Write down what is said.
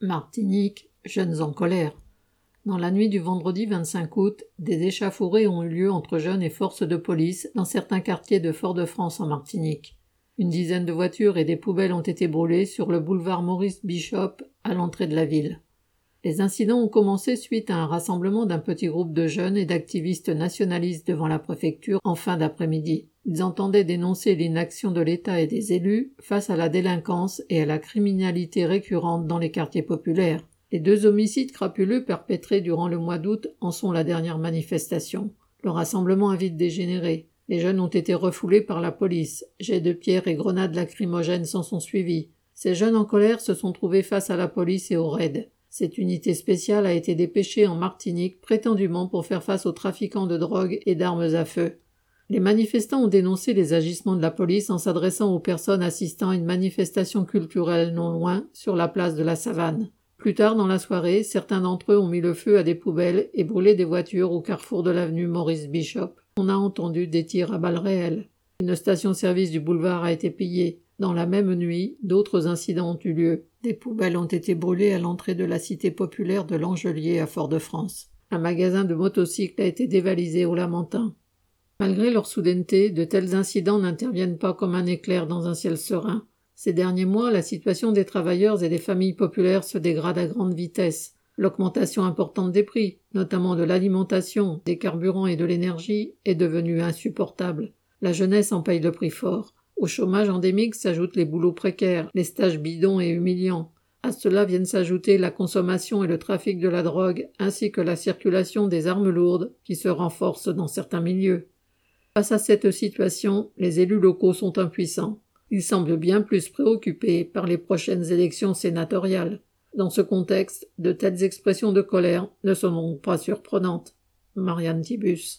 Martinique, jeunes en colère. Dans la nuit du vendredi 25 août, des échauffourées ont eu lieu entre jeunes et forces de police dans certains quartiers de Fort-de-France en Martinique. Une dizaine de voitures et des poubelles ont été brûlées sur le boulevard Maurice Bishop à l'entrée de la ville. Les incidents ont commencé suite à un rassemblement d'un petit groupe de jeunes et d'activistes nationalistes devant la préfecture en fin d'après-midi. Ils entendaient dénoncer l'inaction de l'État et des élus face à la délinquance et à la criminalité récurrente dans les quartiers populaires. Les deux homicides crapuleux perpétrés durant le mois d'août en sont la dernière manifestation. Le rassemblement a vite dégénéré. Les jeunes ont été refoulés par la police. Jets de pierre et grenades lacrymogènes s'en sont suivis. Ces jeunes en colère se sont trouvés face à la police et au raid. Cette unité spéciale a été dépêchée en Martinique prétendument pour faire face aux trafiquants de drogue et d'armes à feu. Les manifestants ont dénoncé les agissements de la police en s'adressant aux personnes assistant à une manifestation culturelle non loin, sur la place de la Savane. Plus tard dans la soirée, certains d'entre eux ont mis le feu à des poubelles et brûlé des voitures au carrefour de l'avenue Maurice Bishop. On a entendu des tirs à balles réelles. Une station-service du boulevard a été pillée. Dans la même nuit, d'autres incidents ont eu lieu. Des poubelles ont été brûlées à l'entrée de la cité populaire de l'Angelier à Fort-de-France. Un magasin de motocycles a été dévalisé au Lamentin. Malgré leur soudaineté, de tels incidents n'interviennent pas comme un éclair dans un ciel serein. Ces derniers mois, la situation des travailleurs et des familles populaires se dégrade à grande vitesse. L'augmentation importante des prix, notamment de l'alimentation, des carburants et de l'énergie, est devenue insupportable. La jeunesse en paye le prix fort. Au chômage endémique s'ajoutent les boulots précaires, les stages bidons et humiliants. À cela viennent s'ajouter la consommation et le trafic de la drogue, ainsi que la circulation des armes lourdes, qui se renforcent dans certains milieux. Face à cette situation, les élus locaux sont impuissants. Ils semblent bien plus préoccupés par les prochaines élections sénatoriales. Dans ce contexte, de telles expressions de colère ne sont donc pas surprenantes. Marianne Tibus.